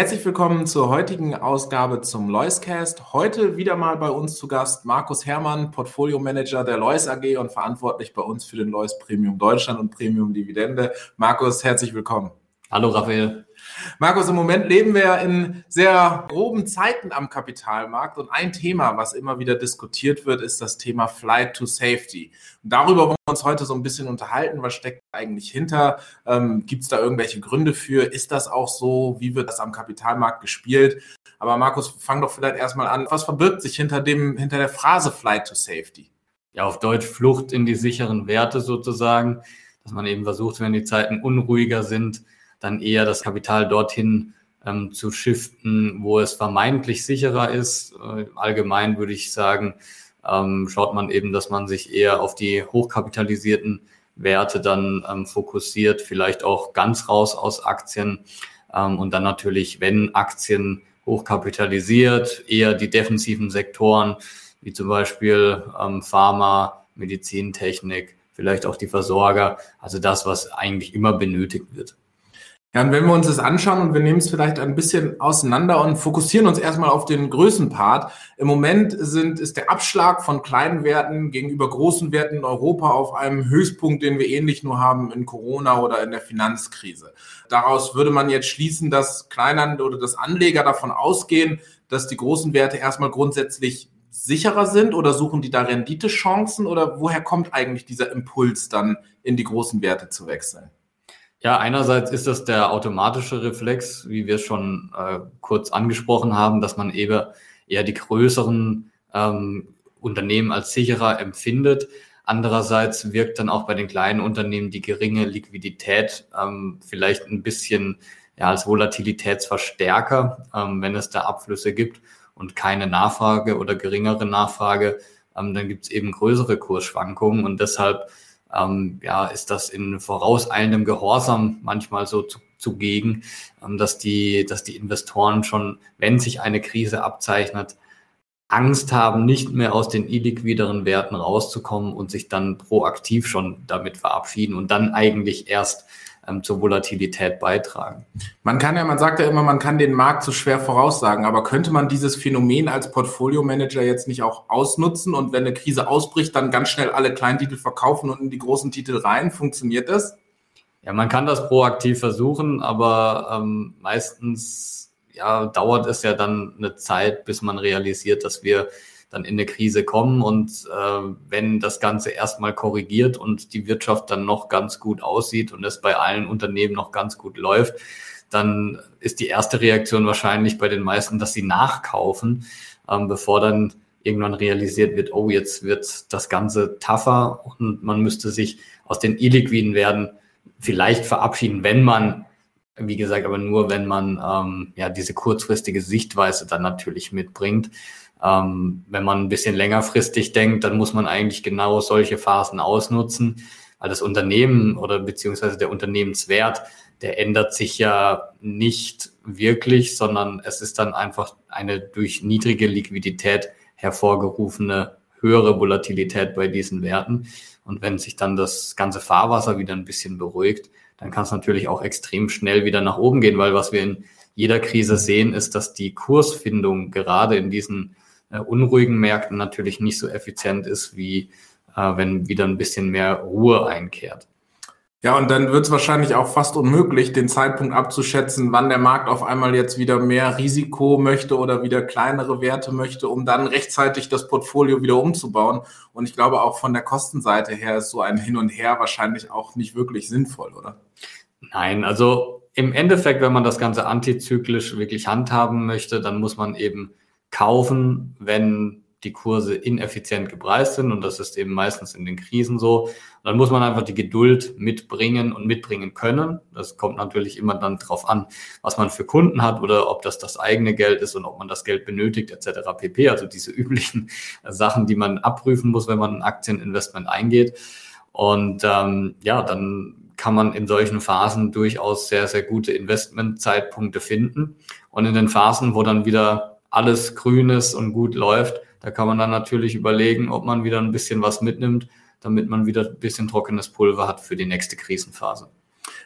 Herzlich willkommen zur heutigen Ausgabe zum Loiscast. Heute wieder mal bei uns zu Gast Markus Herrmann, Portfolio Manager der Lois AG und verantwortlich bei uns für den Lois Premium Deutschland und Premium Dividende. Markus, herzlich willkommen. Hallo Raphael. Markus, im Moment leben wir in sehr groben Zeiten am Kapitalmarkt und ein Thema, was immer wieder diskutiert wird, ist das Thema Flight to Safety. Und darüber wollen wir uns heute so ein bisschen unterhalten. Was steckt eigentlich hinter? Ähm, Gibt es da irgendwelche Gründe für? Ist das auch so? Wie wird das am Kapitalmarkt gespielt? Aber Markus, fang doch vielleicht erstmal an. Was verbirgt sich hinter dem, hinter der Phrase Flight to Safety? Ja, auf Deutsch Flucht in die sicheren Werte sozusagen, dass man eben versucht, wenn die Zeiten unruhiger sind, dann eher das Kapital dorthin ähm, zu shiften, wo es vermeintlich sicherer ist. Äh, allgemein würde ich sagen, ähm, schaut man eben, dass man sich eher auf die hochkapitalisierten Werte dann ähm, fokussiert, vielleicht auch ganz raus aus Aktien ähm, und dann natürlich, wenn Aktien hochkapitalisiert, eher die defensiven Sektoren, wie zum Beispiel ähm, Pharma, Medizintechnik, vielleicht auch die Versorger, also das, was eigentlich immer benötigt wird. Ja, und wenn wir uns das anschauen und wir nehmen es vielleicht ein bisschen auseinander und fokussieren uns erstmal auf den Größenpart. Im Moment sind, ist der Abschlag von kleinen Werten gegenüber großen Werten in Europa auf einem Höchstpunkt, den wir ähnlich nur haben in Corona oder in der Finanzkrise. Daraus würde man jetzt schließen, dass Kleiner oder dass Anleger davon ausgehen, dass die großen Werte erstmal grundsätzlich sicherer sind oder suchen die da Renditechancen oder woher kommt eigentlich dieser Impuls dann in die großen Werte zu wechseln? Ja, einerseits ist das der automatische Reflex, wie wir es schon äh, kurz angesprochen haben, dass man eben eher die größeren ähm, Unternehmen als sicherer empfindet. Andererseits wirkt dann auch bei den kleinen Unternehmen die geringe Liquidität ähm, vielleicht ein bisschen ja, als Volatilitätsverstärker, ähm, wenn es da Abflüsse gibt und keine Nachfrage oder geringere Nachfrage, ähm, dann gibt es eben größere Kursschwankungen und deshalb ähm, ja, ist das in vorauseilendem Gehorsam manchmal so zu, zugegen, ähm, dass, die, dass die Investoren schon, wenn sich eine Krise abzeichnet, Angst haben, nicht mehr aus den illiquideren Werten rauszukommen und sich dann proaktiv schon damit verabschieden und dann eigentlich erst ähm, zur Volatilität beitragen. Man kann ja, man sagt ja immer, man kann den Markt so schwer voraussagen, aber könnte man dieses Phänomen als Portfolio-Manager jetzt nicht auch ausnutzen und wenn eine Krise ausbricht, dann ganz schnell alle Kleintitel verkaufen und in die großen Titel rein? Funktioniert das? Ja, man kann das proaktiv versuchen, aber ähm, meistens ja, dauert es ja dann eine Zeit, bis man realisiert, dass wir dann in eine Krise kommen. Und äh, wenn das Ganze erstmal korrigiert und die Wirtschaft dann noch ganz gut aussieht und es bei allen Unternehmen noch ganz gut läuft, dann ist die erste Reaktion wahrscheinlich bei den meisten, dass sie nachkaufen, ähm, bevor dann irgendwann realisiert wird, oh, jetzt wird das Ganze tougher und man müsste sich aus den illiquiden Werden vielleicht verabschieden, wenn man, wie gesagt, aber nur, wenn man ähm, ja diese kurzfristige Sichtweise dann natürlich mitbringt. Ähm, wenn man ein bisschen längerfristig denkt, dann muss man eigentlich genau solche Phasen ausnutzen, weil das Unternehmen oder beziehungsweise der Unternehmenswert, der ändert sich ja nicht wirklich, sondern es ist dann einfach eine durch niedrige Liquidität hervorgerufene höhere Volatilität bei diesen Werten. Und wenn sich dann das ganze Fahrwasser wieder ein bisschen beruhigt, dann kann es natürlich auch extrem schnell wieder nach oben gehen, weil was wir in jeder Krise sehen, ist, dass die Kursfindung gerade in diesen äh, unruhigen Märkten natürlich nicht so effizient ist, wie äh, wenn wieder ein bisschen mehr Ruhe einkehrt. Ja, und dann wird es wahrscheinlich auch fast unmöglich, den Zeitpunkt abzuschätzen, wann der Markt auf einmal jetzt wieder mehr Risiko möchte oder wieder kleinere Werte möchte, um dann rechtzeitig das Portfolio wieder umzubauen. Und ich glaube, auch von der Kostenseite her ist so ein Hin und Her wahrscheinlich auch nicht wirklich sinnvoll, oder? Nein, also im Endeffekt, wenn man das Ganze antizyklisch wirklich handhaben möchte, dann muss man eben kaufen, wenn die Kurse ineffizient gepreist sind und das ist eben meistens in den Krisen so. Und dann muss man einfach die Geduld mitbringen und mitbringen können. Das kommt natürlich immer dann drauf an, was man für Kunden hat oder ob das das eigene Geld ist und ob man das Geld benötigt etc. pp. Also diese üblichen Sachen, die man abprüfen muss, wenn man ein Aktieninvestment eingeht. Und ähm, ja, dann kann man in solchen Phasen durchaus sehr, sehr gute Investmentzeitpunkte finden. Und in den Phasen, wo dann wieder alles grün ist und gut läuft, da kann man dann natürlich überlegen, ob man wieder ein bisschen was mitnimmt, damit man wieder ein bisschen trockenes Pulver hat für die nächste Krisenphase.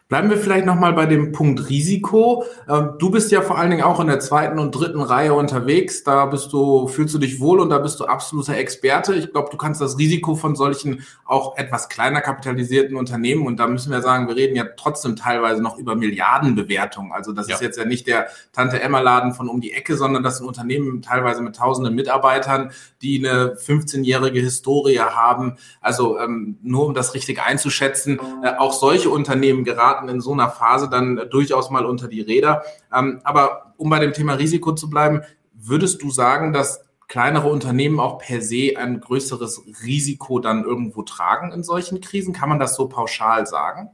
Bleiben wir vielleicht nochmal bei dem Punkt Risiko. Ähm, du bist ja vor allen Dingen auch in der zweiten und dritten Reihe unterwegs. Da bist du, fühlst du dich wohl und da bist du absoluter Experte. Ich glaube, du kannst das Risiko von solchen auch etwas kleiner kapitalisierten Unternehmen und da müssen wir sagen, wir reden ja trotzdem teilweise noch über Milliardenbewertungen. Also das ja. ist jetzt ja nicht der Tante Emma Laden von um die Ecke, sondern das sind Unternehmen teilweise mit tausenden Mitarbeitern, die eine 15-jährige Historie haben. Also ähm, nur um das richtig einzuschätzen, äh, auch solche Unternehmen geraten geraten in so einer Phase dann durchaus mal unter die Räder. Ähm, aber um bei dem Thema Risiko zu bleiben, würdest du sagen, dass kleinere Unternehmen auch per se ein größeres Risiko dann irgendwo tragen in solchen Krisen? Kann man das so pauschal sagen?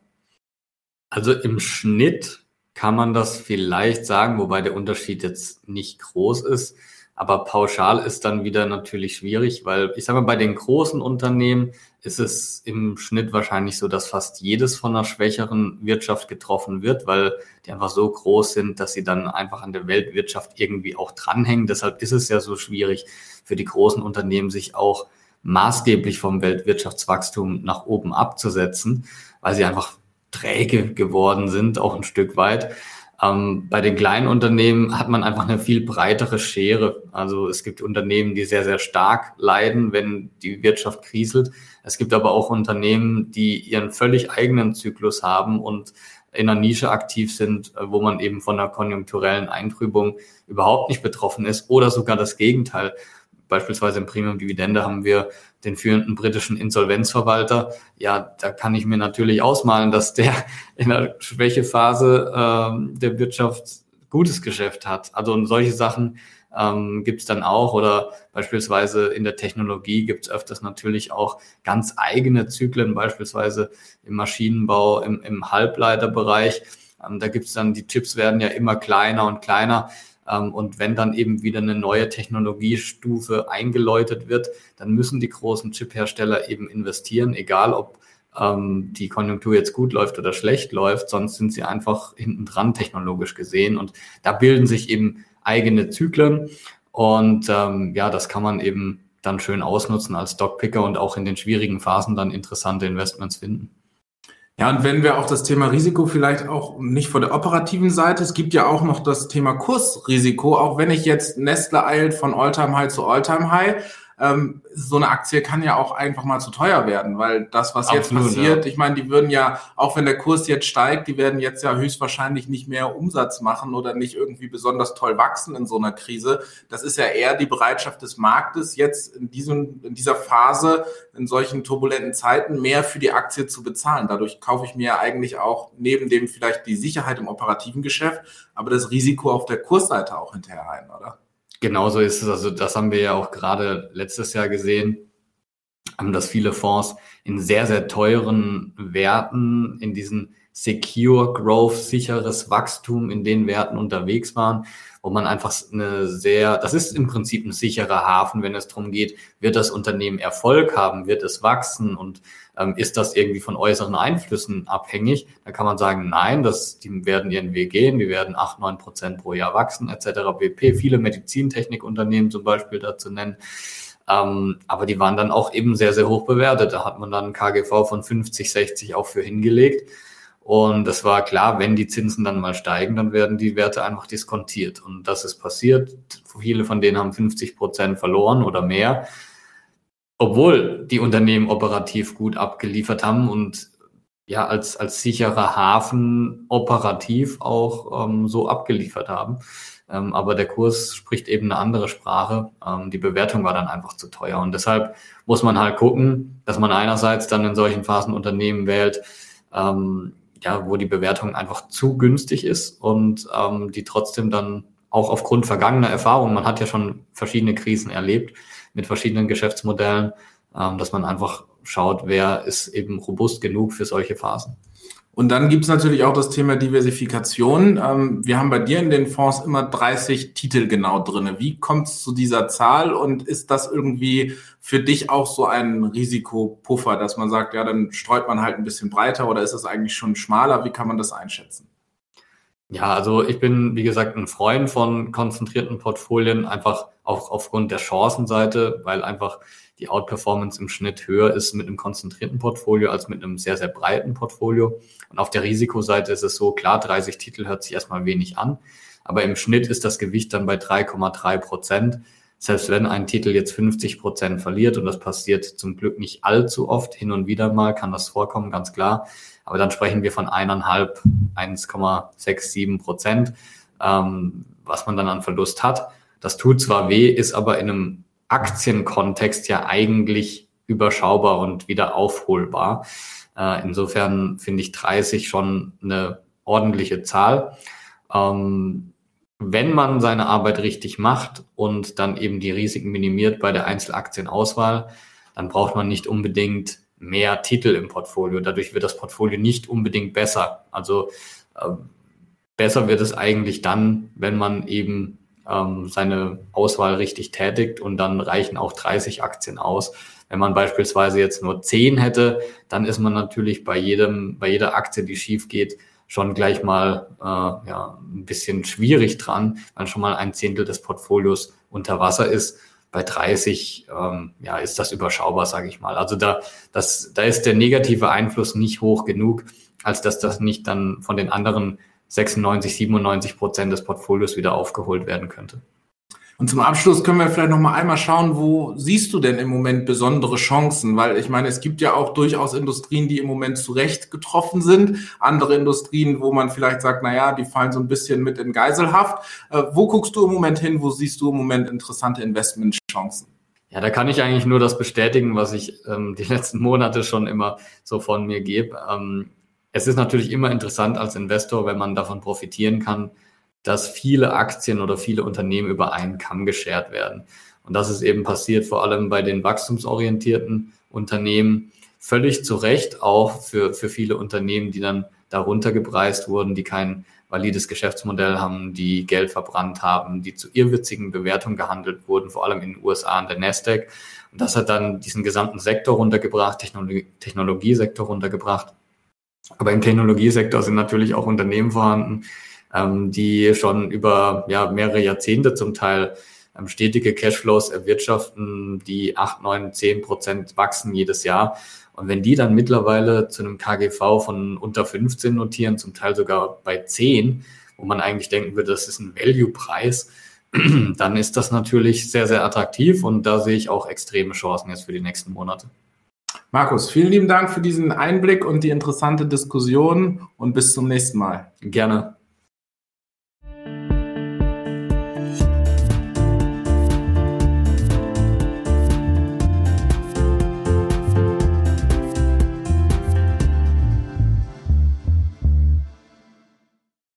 Also im Schnitt kann man das vielleicht sagen, wobei der Unterschied jetzt nicht groß ist. Aber pauschal ist dann wieder natürlich schwierig, weil ich sage mal, bei den großen Unternehmen ist es im Schnitt wahrscheinlich so, dass fast jedes von einer schwächeren Wirtschaft getroffen wird, weil die einfach so groß sind, dass sie dann einfach an der Weltwirtschaft irgendwie auch dranhängen. Deshalb ist es ja so schwierig für die großen Unternehmen, sich auch maßgeblich vom Weltwirtschaftswachstum nach oben abzusetzen, weil sie einfach träge geworden sind, auch ein Stück weit. Ähm, bei den kleinen Unternehmen hat man einfach eine viel breitere Schere. Also es gibt Unternehmen, die sehr, sehr stark leiden, wenn die Wirtschaft kriselt. Es gibt aber auch Unternehmen, die ihren völlig eigenen Zyklus haben und in einer Nische aktiv sind, äh, wo man eben von einer konjunkturellen Eintrübung überhaupt nicht betroffen ist oder sogar das Gegenteil. Beispielsweise im Premium Dividende haben wir den führenden britischen Insolvenzverwalter. Ja, da kann ich mir natürlich ausmalen, dass der in der Schwächephase ähm, der Wirtschaft gutes Geschäft hat. Also und solche Sachen ähm, gibt es dann auch oder beispielsweise in der Technologie gibt es öfters natürlich auch ganz eigene Zyklen, beispielsweise im Maschinenbau, im, im Halbleiterbereich. Ähm, da gibt es dann, die Chips werden ja immer kleiner und kleiner. Ähm, und wenn dann eben wieder eine neue Technologiestufe eingeläutet wird, dann müssen die großen Chip-Hersteller eben investieren, egal ob ähm, die Konjunktur jetzt gut läuft oder schlecht läuft, sonst sind sie einfach hinten dran technologisch gesehen. Und da bilden sich eben eigene Zyklen. Und ähm, ja, das kann man eben dann schön ausnutzen als Stockpicker und auch in den schwierigen Phasen dann interessante Investments finden. Ja, und wenn wir auch das Thema Risiko vielleicht auch nicht von der operativen Seite, es gibt ja auch noch das Thema Kursrisiko, auch wenn ich jetzt Nestle eilt von Alltime High zu Alltime High, ähm, so eine Aktie kann ja auch einfach mal zu teuer werden, weil das, was Absolut, jetzt passiert, ja. ich meine, die würden ja, auch wenn der Kurs jetzt steigt, die werden jetzt ja höchstwahrscheinlich nicht mehr Umsatz machen oder nicht irgendwie besonders toll wachsen in so einer Krise. Das ist ja eher die Bereitschaft des Marktes, jetzt in, diesem, in dieser Phase, in solchen turbulenten Zeiten, mehr für die Aktie zu bezahlen. Dadurch kaufe ich mir ja eigentlich auch neben dem vielleicht die Sicherheit im operativen Geschäft, aber das Risiko auf der Kursseite auch hinterher ein, oder? Genauso ist es. Also das haben wir ja auch gerade letztes Jahr gesehen, dass viele Fonds in sehr, sehr teuren Werten, in diesen Secure Growth, sicheres Wachstum in den Werten unterwegs waren, wo man einfach eine sehr, das ist im Prinzip ein sicherer Hafen, wenn es darum geht, wird das Unternehmen Erfolg haben, wird es wachsen und ähm, ist das irgendwie von äußeren Einflüssen abhängig? Da kann man sagen, nein, das, die werden ihren Weg gehen, die werden acht neun Prozent pro Jahr wachsen, etc. pp. Viele Medizintechnikunternehmen zum Beispiel dazu nennen. Ähm, aber die waren dann auch eben sehr, sehr hoch bewertet. Da hat man dann KGV von 50, 60 auch für hingelegt. Und es war klar, wenn die Zinsen dann mal steigen, dann werden die Werte einfach diskontiert. Und das ist passiert. Viele von denen haben 50 Prozent verloren oder mehr obwohl die Unternehmen operativ gut abgeliefert haben und ja als, als sicherer Hafen operativ auch ähm, so abgeliefert haben. Ähm, aber der Kurs spricht eben eine andere Sprache. Ähm, die Bewertung war dann einfach zu teuer. Und deshalb muss man halt gucken, dass man einerseits dann in solchen Phasen Unternehmen wählt, ähm, ja, wo die Bewertung einfach zu günstig ist und ähm, die trotzdem dann auch aufgrund vergangener Erfahrungen, man hat ja schon verschiedene Krisen erlebt, mit verschiedenen Geschäftsmodellen, ähm, dass man einfach schaut, wer ist eben robust genug für solche Phasen. Und dann gibt es natürlich auch das Thema Diversifikation. Ähm, wir haben bei dir in den Fonds immer 30 Titel genau drin. Wie kommt es zu dieser Zahl und ist das irgendwie für dich auch so ein Risikopuffer, dass man sagt, ja, dann streut man halt ein bisschen breiter oder ist es eigentlich schon schmaler? Wie kann man das einschätzen? Ja, also ich bin, wie gesagt, ein Freund von konzentrierten Portfolien, einfach auch aufgrund der Chancenseite, weil einfach die Outperformance im Schnitt höher ist mit einem konzentrierten Portfolio als mit einem sehr, sehr breiten Portfolio. Und auf der Risikoseite ist es so, klar, 30 Titel hört sich erstmal wenig an, aber im Schnitt ist das Gewicht dann bei 3,3 Prozent. Selbst wenn ein Titel jetzt 50 Prozent verliert, und das passiert zum Glück nicht allzu oft, hin und wieder mal kann das vorkommen, ganz klar, aber dann sprechen wir von eineinhalb, 1,67 Prozent, ähm, was man dann an Verlust hat. Das tut zwar weh, ist aber in einem Aktienkontext ja eigentlich überschaubar und wieder aufholbar. Äh, insofern finde ich 30 schon eine ordentliche Zahl. Ähm, wenn man seine Arbeit richtig macht und dann eben die Risiken minimiert bei der Einzelaktienauswahl, dann braucht man nicht unbedingt mehr Titel im Portfolio. Dadurch wird das Portfolio nicht unbedingt besser. Also äh, besser wird es eigentlich dann, wenn man eben ähm, seine Auswahl richtig tätigt und dann reichen auch 30 Aktien aus. Wenn man beispielsweise jetzt nur 10 hätte, dann ist man natürlich bei jedem, bei jeder Aktie, die schief geht, schon gleich mal äh, ja, ein bisschen schwierig dran, weil schon mal ein Zehntel des Portfolios unter Wasser ist bei 30 ähm, ja, ist das überschaubar, sage ich mal. Also da, das, da ist der negative Einfluss nicht hoch genug, als dass das nicht dann von den anderen 96, 97 Prozent des Portfolios wieder aufgeholt werden könnte. Und zum Abschluss können wir vielleicht noch mal einmal schauen, wo siehst du denn im Moment besondere Chancen? Weil ich meine, es gibt ja auch durchaus Industrien, die im Moment zurecht getroffen sind. Andere Industrien, wo man vielleicht sagt, na ja, die fallen so ein bisschen mit in Geiselhaft. Äh, wo guckst du im Moment hin? Wo siehst du im Moment interessante Investmentchancen? Ja, da kann ich eigentlich nur das bestätigen, was ich ähm, die letzten Monate schon immer so von mir gebe. Ähm, es ist natürlich immer interessant als Investor, wenn man davon profitieren kann, dass viele Aktien oder viele Unternehmen über einen Kamm geschert werden. Und das ist eben passiert vor allem bei den wachstumsorientierten Unternehmen. Völlig zu Recht auch für, für viele Unternehmen, die dann darunter gepreist wurden, die kein valides Geschäftsmodell haben, die Geld verbrannt haben, die zu irrwitzigen Bewertungen gehandelt wurden, vor allem in den USA an der Nasdaq. Und das hat dann diesen gesamten Sektor runtergebracht, Technologie, Technologiesektor runtergebracht. Aber im Technologiesektor sind natürlich auch Unternehmen vorhanden, ähm, die schon über ja, mehrere Jahrzehnte zum Teil ähm, stetige Cashflows erwirtschaften, die acht, neun, zehn Prozent wachsen jedes Jahr. Und wenn die dann mittlerweile zu einem KGV von unter 15 notieren, zum Teil sogar bei 10, wo man eigentlich denken würde, das ist ein Value-Preis, dann ist das natürlich sehr, sehr attraktiv und da sehe ich auch extreme Chancen jetzt für die nächsten Monate. Markus, vielen lieben Dank für diesen Einblick und die interessante Diskussion und bis zum nächsten Mal. Gerne.